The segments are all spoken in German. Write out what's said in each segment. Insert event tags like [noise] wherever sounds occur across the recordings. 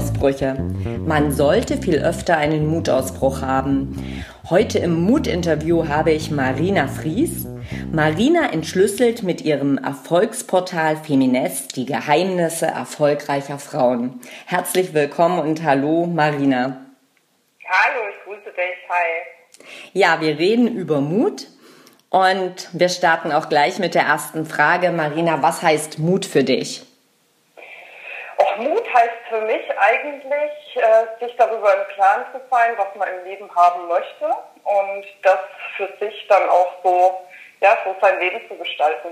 Mutausbrüche. Man sollte viel öfter einen Mutausbruch haben. Heute im Mutinterview habe ich Marina Fries. Marina entschlüsselt mit ihrem Erfolgsportal Feminist die Geheimnisse erfolgreicher Frauen. Herzlich willkommen und hallo Marina. Hallo, ich grüße dich. Hi. Ja, wir reden über Mut und wir starten auch gleich mit der ersten Frage. Marina, was heißt Mut für dich? Mut heißt für mich eigentlich, äh, sich darüber im Klaren zu sein, was man im Leben haben möchte und das für sich dann auch so, ja, so sein Leben zu gestalten,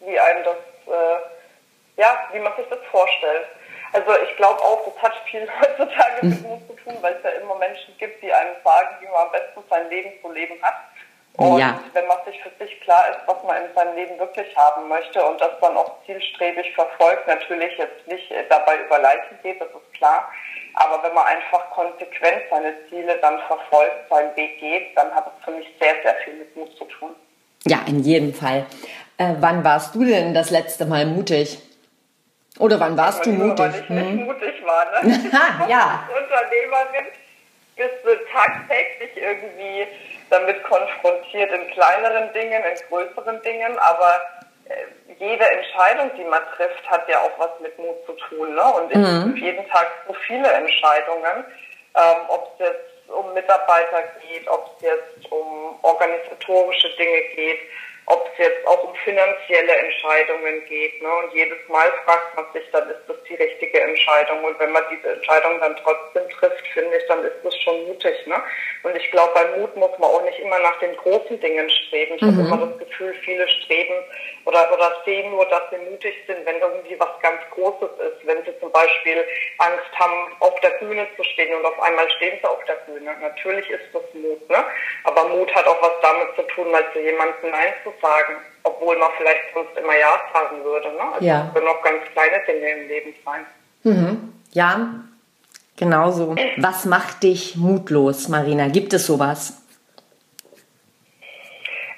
wie einem das, äh, ja, wie man sich das vorstellt. Also ich glaube auch, das hat viel [laughs] heutzutage mit Mut zu tun, weil es ja immer Menschen gibt, die einem sagen, wie man am besten sein Leben zu leben hat. Und ja. wenn man sich für sich klar ist, was man in seinem Leben wirklich haben möchte und das dann auch zielstrebig verfolgt, natürlich jetzt nicht dabei über Leichen geht, das ist klar. Aber wenn man einfach konsequent seine Ziele dann verfolgt, seinen Weg geht, dann hat es für mich sehr, sehr viel mit Mut zu tun. Ja, in jedem Fall. Äh, wann warst du denn das letzte Mal mutig? Oder wann warst du mutig? Weil ich hm? nicht mutig war, ne? [laughs] ja. [laughs] Unternehmerin bist du tagtäglich irgendwie damit konfrontiert in kleineren Dingen, in größeren Dingen, aber äh, jede Entscheidung, die man trifft, hat ja auch was mit Mut zu tun. Ne? Und ich mhm. jeden Tag so viele Entscheidungen, ähm, ob es jetzt um Mitarbeiter geht, ob es jetzt um organisatorische Dinge geht, ob es jetzt auch um finanzielle Entscheidungen geht. Ne? Und jedes Mal fragt man sich, dann ist das die richtige Entscheidung. Und wenn man diese Entscheidung dann trotzdem trifft, finde ich, dann ist das schon mutig. Ne? Und ich glaube, bei Mut muss man auch nicht immer nach den großen Dingen streben. Ich mhm. habe immer das Gefühl, viele streben oder, oder sehen nur, dass sie mutig sind, wenn irgendwie was ganz Großes ist. Wenn sie zum Beispiel Angst haben, auf der Bühne zu stehen und auf einmal stehen sie auf der Bühne. Natürlich ist das Mut. Ne? Aber Mut hat auch was damit zu tun, mal zu jemandem Nein zu sagen, obwohl man vielleicht sonst immer Ja sagen würde. Ne? Also ja. können auch ganz kleine Dinge im Leben sein. Mhm. Ja, genau so. Was macht dich mutlos, Marina? Gibt es sowas?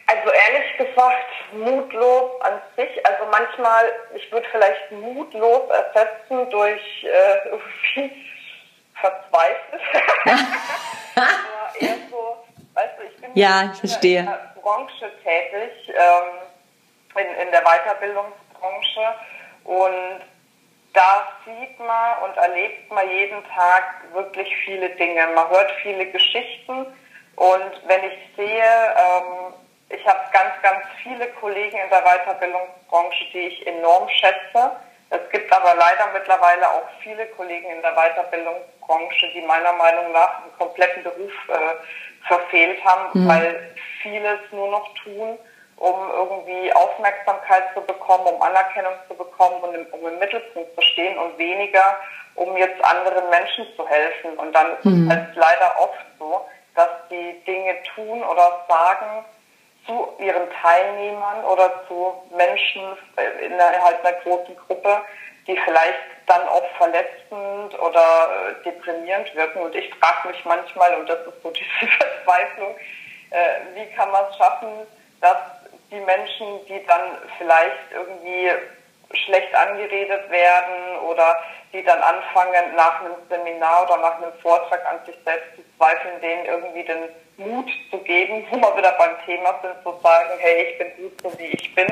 Also ehrlich gesagt, mutlos an sich, also manchmal, ich würde vielleicht mutlos ersetzen durch äh, [laughs] irgendwie verzweifelt. [laughs] Eher so, weißt du, ich bin ja, ich verstehe. Branche tätig, ähm, in, in der Weiterbildungsbranche. Und da sieht man und erlebt man jeden Tag wirklich viele Dinge. Man hört viele Geschichten. Und wenn ich sehe, ähm, ich habe ganz, ganz viele Kollegen in der Weiterbildungsbranche, die ich enorm schätze. Es gibt aber leider mittlerweile auch viele Kollegen in der Weiterbildungsbranche, die meiner Meinung nach einen kompletten Beruf äh, verfehlt haben, mhm. weil vieles nur noch tun, um irgendwie Aufmerksamkeit zu bekommen, um Anerkennung zu bekommen und im, um im Mittelpunkt zu stehen und weniger, um jetzt anderen Menschen zu helfen. Und dann ist mhm. es halt leider oft so, dass die Dinge tun oder sagen zu ihren Teilnehmern oder zu Menschen innerhalb einer großen Gruppe, die vielleicht dann auch verletzend oder äh, deprimierend wirken. Und ich frage mich manchmal, und das ist so [laughs] diese Verzweiflung, äh, wie kann man es schaffen, dass die Menschen, die dann vielleicht irgendwie schlecht angeredet werden oder die dann anfangen, nach einem Seminar oder nach einem Vortrag an sich selbst zu zweifeln, denen irgendwie den Mut zu geben, wo wir wieder beim Thema sind, zu sagen, hey, ich bin gut so wie ich bin.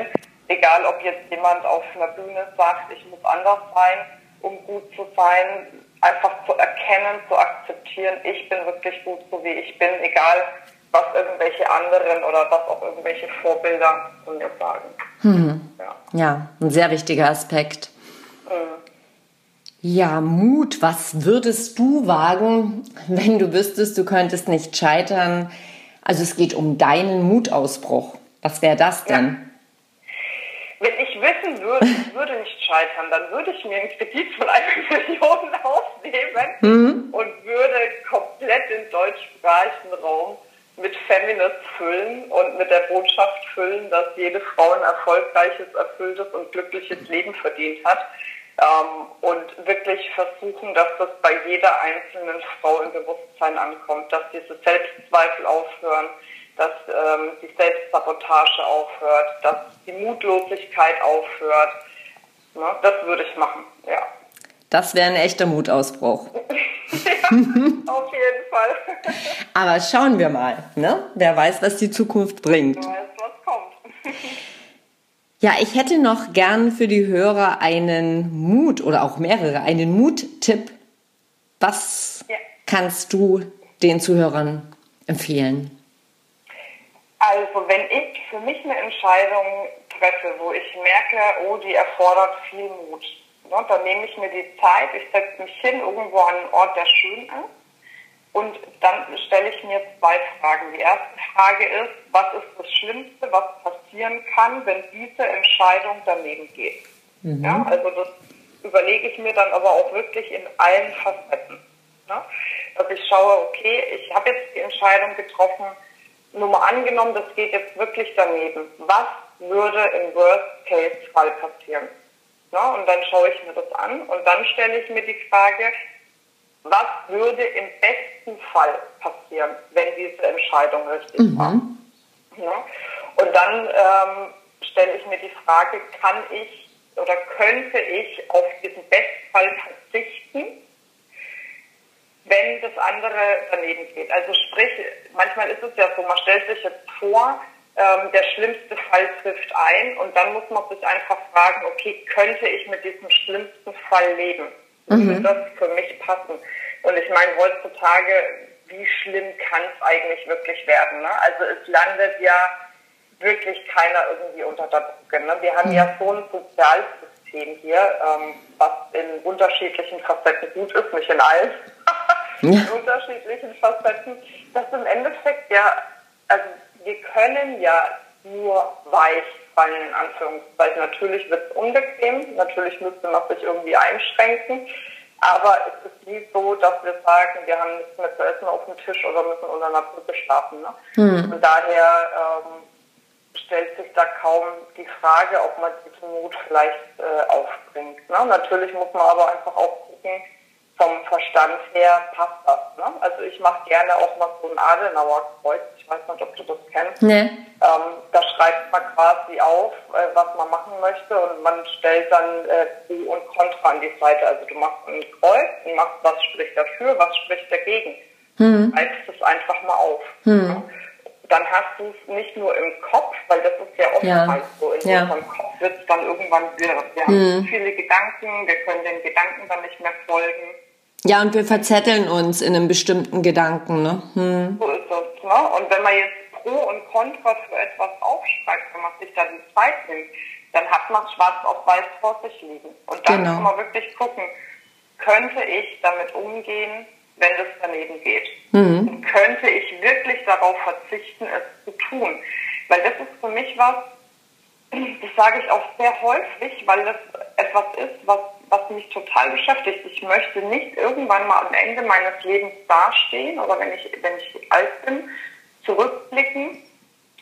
Egal, ob jetzt jemand auf einer Bühne sagt, ich muss anders sein, um gut zu sein, einfach zu erkennen, zu akzeptieren, ich bin wirklich gut so wie ich bin, egal was irgendwelche anderen oder was auch irgendwelche Vorbilder von mir sagen. Hm. Ja. ja. ein sehr wichtiger Aspekt. Mhm. Ja, Mut. Was würdest du wagen, wenn du wüsstest, du könntest nicht scheitern? Also es geht um deinen Mutausbruch. Was wäre das denn? Ja. Wenn ich wissen würde, [laughs] ich würde nicht scheitern, dann würde ich mir einen Kredit von einer [laughs] Million aufnehmen mhm. und würde komplett den deutschsprachigen Raum mit Feminist füllen und mit der Botschaft füllen, dass jede Frau ein erfolgreiches, erfülltes und glückliches Leben verdient hat. Ähm, und wirklich versuchen, dass das bei jeder einzelnen Frau im Bewusstsein ankommt, dass diese Selbstzweifel aufhören, dass ähm, die Selbstsabotage aufhört, dass die Mutlosigkeit aufhört. Ne, das würde ich machen, ja. Das wäre ein echter Mutausbruch. [laughs] ja, auf jeden Fall. Aber schauen wir mal, ne? Wer weiß, was die Zukunft bringt. Wer weiß, was kommt. [laughs] Ja, ich hätte noch gern für die Hörer einen Mut oder auch mehrere, einen Mut-Tipp. Was ja. kannst du den Zuhörern empfehlen? Also, wenn ich für mich eine Entscheidung treffe, wo ich merke, oh, die erfordert viel Mut, ne, dann nehme ich mir die Zeit, ich setze mich hin irgendwo an einen Ort, der schön ist und dann stelle ich mir zwei Fragen. Die erste Frage ist, was ist das Schlimmste, was passieren kann, wenn diese Entscheidung daneben geht? Mhm. Ja, also das überlege ich mir dann aber auch wirklich in allen Facetten. Ne? Dass ich schaue, okay, ich habe jetzt die Entscheidung getroffen, nur mal angenommen, das geht jetzt wirklich daneben. Was würde im Worst-Case-Fall passieren? Ja, und dann schaue ich mir das an und dann stelle ich mir die Frage, was würde im besten Fall passieren, wenn diese Entscheidung richtig mhm. war. Ja? Und dann ähm, stelle ich mir die Frage, kann ich oder könnte ich auf diesen Bestfall verzichten, wenn das andere daneben geht. Also sprich, manchmal ist es ja so, man stellt sich jetzt vor, ähm, der schlimmste Fall trifft ein und dann muss man sich einfach fragen, okay, könnte ich mit diesem schlimmsten Fall leben? Mhm. das für mich passen? Und ich meine, heutzutage, wie schlimm kann es eigentlich wirklich werden? Ne? Also es landet ja wirklich keiner irgendwie unter der Brücke. Ne? Wir haben mhm. ja so ein Sozialsystem hier, ähm, was in unterschiedlichen Facetten gut ist, nicht in allen, [laughs] in unterschiedlichen Facetten, dass im Endeffekt ja, also wir können ja nur weich fallen, in Anführungszeichen. Natürlich wird es unbequem, natürlich müsste man sich irgendwie einschränken, aber es ist nie so, dass wir sagen, wir haben nichts mehr zu essen auf dem Tisch oder müssen unter einer Brücke schlafen. Ne? Mhm. Und daher ähm, stellt sich da kaum die Frage, ob man diesen Mut vielleicht äh, aufbringt. Ne? Natürlich muss man aber einfach auch gucken, vom Verstand her passt das. Ne? Also ich mache gerne auch mal so ein Adenauer-Kreuz. Ich weiß nicht, ob du das kennst. Nee. Ähm, da schreibt man quasi auf, äh, was man machen möchte und man stellt dann äh, Pro und Contra an die Seite. Also du machst ein Kreuz und machst, was spricht dafür, was spricht dagegen. Hm. Schreibst es einfach mal auf. Hm. Ja? Dann hast du es nicht nur im Kopf, weil das ist ja oftmals ja. so. In ja. unserem Kopf wird es dann irgendwann wirr. Wir hm. haben viele Gedanken, wir können den Gedanken dann nicht mehr folgen. Ja, und wir verzetteln uns in einem bestimmten Gedanken, ne? Hm. So ist es, ne? Und wenn man jetzt Pro und Contra für etwas aufschreibt, wenn man sich da die Zeit nimmt, dann hat man schwarz auf weiß vor sich liegen. Und dann genau. kann man wirklich gucken, könnte ich damit umgehen, wenn das daneben geht? Mhm. Könnte ich wirklich darauf verzichten, es zu tun? Weil das ist für mich was, das sage ich auch sehr häufig, weil das etwas ist, was was mich total beschäftigt. Ich möchte nicht irgendwann mal am Ende meines Lebens dastehen oder wenn ich, wenn ich alt bin, zurückblicken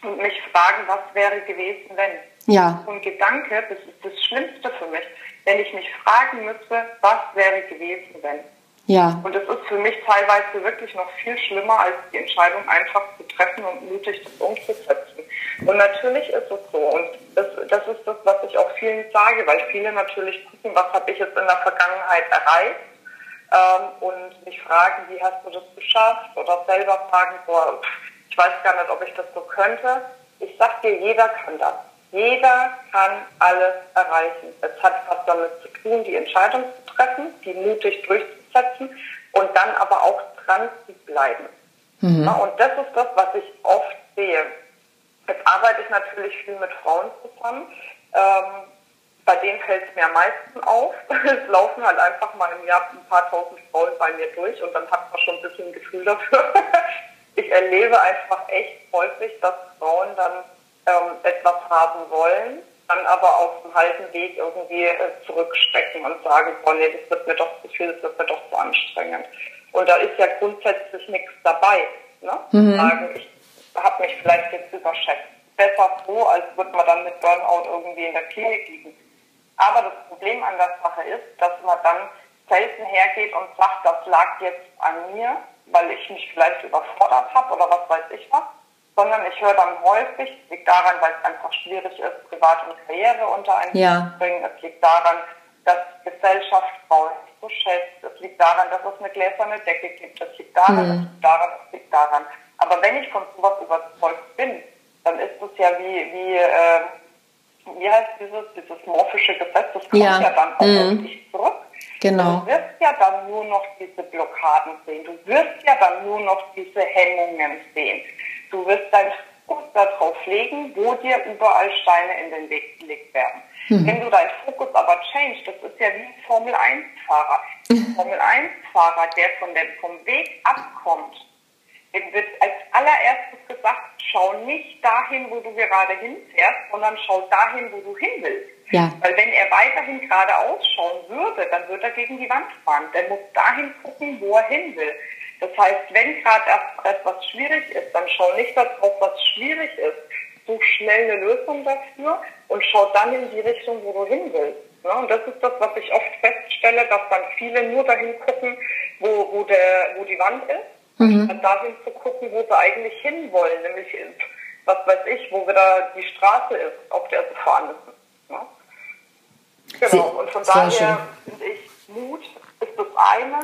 und mich fragen, was wäre gewesen, wenn. Ja. Und Gedanke, das ist das Schlimmste für mich, wenn ich mich fragen müsste, was wäre gewesen, wenn. Ja. Und das ist für mich teilweise wirklich noch viel schlimmer, als die Entscheidung einfach zu treffen und mutig das umzusetzen. Und natürlich ist es so. Und das, das ist das, was ich auch vielen sage, weil viele natürlich gucken, was habe ich jetzt in der Vergangenheit erreicht ähm, und mich fragen, wie hast du das geschafft? Oder selber fragen, boah, ich weiß gar nicht, ob ich das so könnte. Ich sag dir, jeder kann das. Jeder kann alles erreichen. Es hat was damit zu tun, die Entscheidung zu treffen, die mutig durchzuführen setzen und dann aber auch dran zu bleiben. Mhm. Ja, und das ist das, was ich oft sehe. Jetzt arbeite ich natürlich viel mit Frauen zusammen. Ähm, bei denen fällt es mir am meisten auf. [laughs] Es laufen halt einfach mal im Jahr ein paar tausend Frauen bei mir durch und dann hat man schon ein bisschen ein Gefühl dafür. [laughs] ich erlebe einfach echt häufig, dass Frauen dann ähm, etwas haben wollen, dann aber auf dem halben Weg irgendwie äh, zurückschrecken und sagen, boah, nee, das wird mir doch zu viel, das wird mir doch zu anstrengend. Und da ist ja grundsätzlich nichts dabei. Ne? Mhm. Sagen, ich habe mich vielleicht jetzt überschätzt. Besser so, als wird man dann mit Burnout irgendwie in der Klinik liegen. Aber das Problem an der Sache ist, dass man dann selten hergeht und sagt, das lag jetzt an mir, weil ich mich vielleicht überfordert habe oder was weiß ich was, sondern ich höre dann häufig, es liegt daran, weil es einfach schwierig ist, Privat und Karriere unter einen ja. zu bringen. Es liegt daran, dass Gesellschaft nicht so schätzt. Es liegt daran, dass es eine gläserne Decke gibt. Es liegt daran, mhm. es liegt daran, es liegt daran. Aber wenn ich von sowas überzeugt bin, dann ist es ja wie, wie, äh, wie heißt dieses, dieses morphische Gesetz, das kommt ja, ja dann auch mhm. auf dich zurück. Genau. Du wirst ja dann nur noch diese Blockaden sehen. Du wirst ja dann nur noch diese Hemmungen sehen. Du wirst dein Fokus darauf legen, wo dir überall Steine in den Weg gelegt werden. Mhm. Wenn du deinen Fokus aber change, das ist ja wie ein Formel-1-Fahrer. Ein [laughs] Formel-1-Fahrer, der von dem, vom Weg abkommt, dem wird als allererstes gesagt, schau nicht dahin, wo du gerade hinfährst, sondern schau dahin, wo du hin willst. Ja. Weil wenn er weiterhin geradeaus schauen würde, dann würde er gegen die Wand fahren. Der muss dahin gucken, wo er hin will. Das heißt, wenn gerade etwas schwierig ist, dann schau nicht darauf, was schwierig ist. Such schnell eine Lösung dafür und schau dann in die Richtung, wo du hin willst. und das ist das, was ich oft feststelle, dass dann viele nur dahin gucken, wo, wo, der, wo die Wand ist, mhm. und dahin zu gucken, wo sie eigentlich hinwollen, nämlich was weiß ich, wo wieder die Straße ist, auf der sie fahren müssen. Ne? Genau, und von daher finde ich, Mut ist das eine,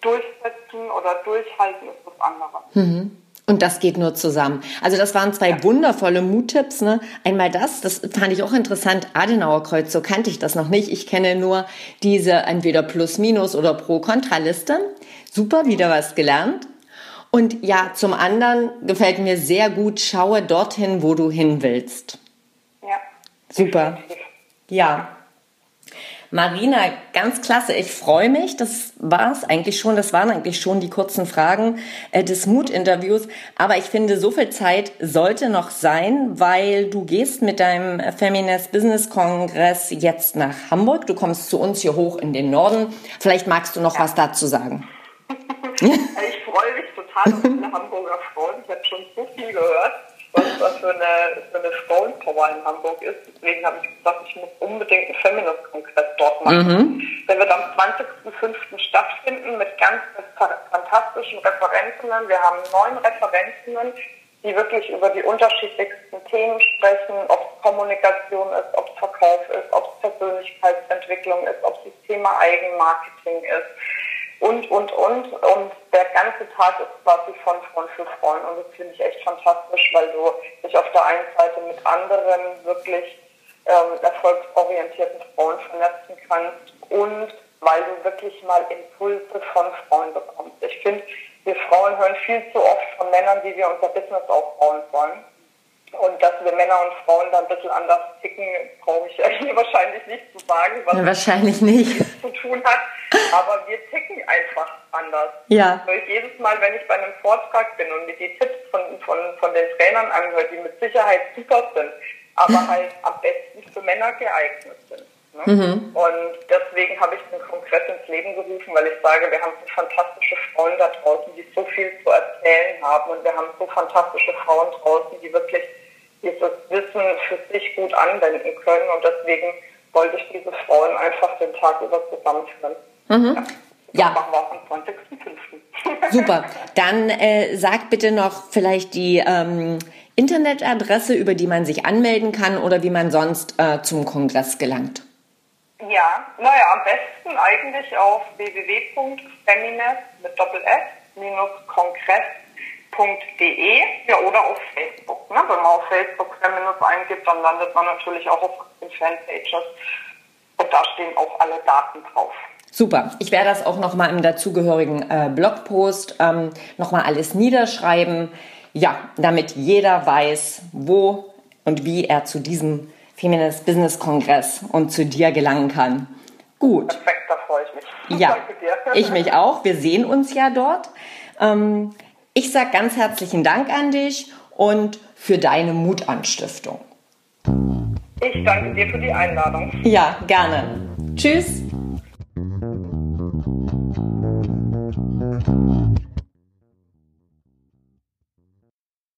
durchsetzen oder durchhalten ist das andere. Mhm. Und das geht nur zusammen. Also das waren zwei ja. wundervolle Muttipps. Ne? Einmal das, das fand ich auch interessant. Adenauer Kreuz, so kannte ich das noch nicht. Ich kenne nur diese entweder Plus-Minus oder Pro-Kontra-Liste. Super, wieder was gelernt. Und ja, zum anderen gefällt mir sehr gut, schaue dorthin, wo du hin willst. Ja. Super. Ja. Marina, ganz klasse. Ich freue mich. Das war es eigentlich schon. Das waren eigentlich schon die kurzen Fragen äh, des Mut-Interviews. Aber ich finde, so viel Zeit sollte noch sein, weil du gehst mit deinem Feminist Business Kongress jetzt nach Hamburg. Du kommst zu uns hier hoch in den Norden. Vielleicht magst du noch ja. was dazu sagen. [laughs] ich freue mich total auf alle Hamburger Frauen. Ich habe schon so viel gehört was, was für eine, für eine Frauenpower in Hamburg ist. Deswegen habe ich gesagt, ich muss unbedingt einen Feminist-Kongress dort machen. Mhm. Der wird am 20.05. stattfinden mit ganz fantastischen Referentinnen. Wir haben neun Referentinnen, die wirklich über die unterschiedlichsten Themen sprechen, ob es Kommunikation ist, ob es Verkauf ist, ob es Persönlichkeitsentwicklung ist, ob es das Thema Eigenmarketing ist und, und, und. Und der ganze Tag ist quasi von Frauen für Frauen. Und das finde ich echt fantastisch, weil du dich auf der einen Seite mit anderen wirklich ähm, erfolgsorientierten Frauen vernetzen kannst und weil du wirklich mal Impulse von Frauen bekommst. Ich finde, wir Frauen hören viel zu oft von Männern, wie wir unser Business aufbauen wollen. Und dass wir Männer und Frauen da ein bisschen anders ticken, brauche ich [laughs] hier wahrscheinlich nicht zu sagen, was ja, wahrscheinlich nicht. zu tun hat. Aber wir ticken einfach anders. Ja. Weil jedes Mal, wenn ich bei einem Vortrag bin und mir die Tipps von, von, von den Trainern anhöre, die mit Sicherheit super sind, aber [laughs] halt am besten für Männer geeignet sind. Ne? Mhm. Und deswegen habe ich den Kongress ins Leben gerufen, weil ich sage, wir haben so fantastische Frauen da draußen, die so viel zu erzählen haben und wir haben so fantastische Frauen draußen, die wirklich dieses Wissen für sich gut anwenden können und deswegen wollte ich diese Frauen einfach den Tag über zusammenführen. Mhm. Ja. ja. machen wir auch am 20.05. Super. [laughs] Dann äh, sag bitte noch vielleicht die ähm, Internetadresse, über die man sich anmelden kann oder wie man sonst äh, zum Kongress gelangt. Ja, naja, am besten eigentlich auf www.feminist mit Doppel S minus Kongress feminist.de ja, oder auf Facebook. Ne? Wenn man auf Facebook Feminist eingibt, dann landet man natürlich auch auf den Fanpages. Und da stehen auch alle Daten drauf. Super. Ich werde das auch nochmal im dazugehörigen äh, Blogpost ähm, nochmal alles niederschreiben. Ja, damit jeder weiß, wo und wie er zu diesem Feminist Business Kongress und zu dir gelangen kann. Gut. Perfekt, da freue ich mich. Ja, ich mich auch. Wir sehen uns ja dort. Ähm, ich sage ganz herzlichen Dank an dich und für deine Mutanstiftung. Ich danke dir für die Einladung. Ja, gerne. Tschüss.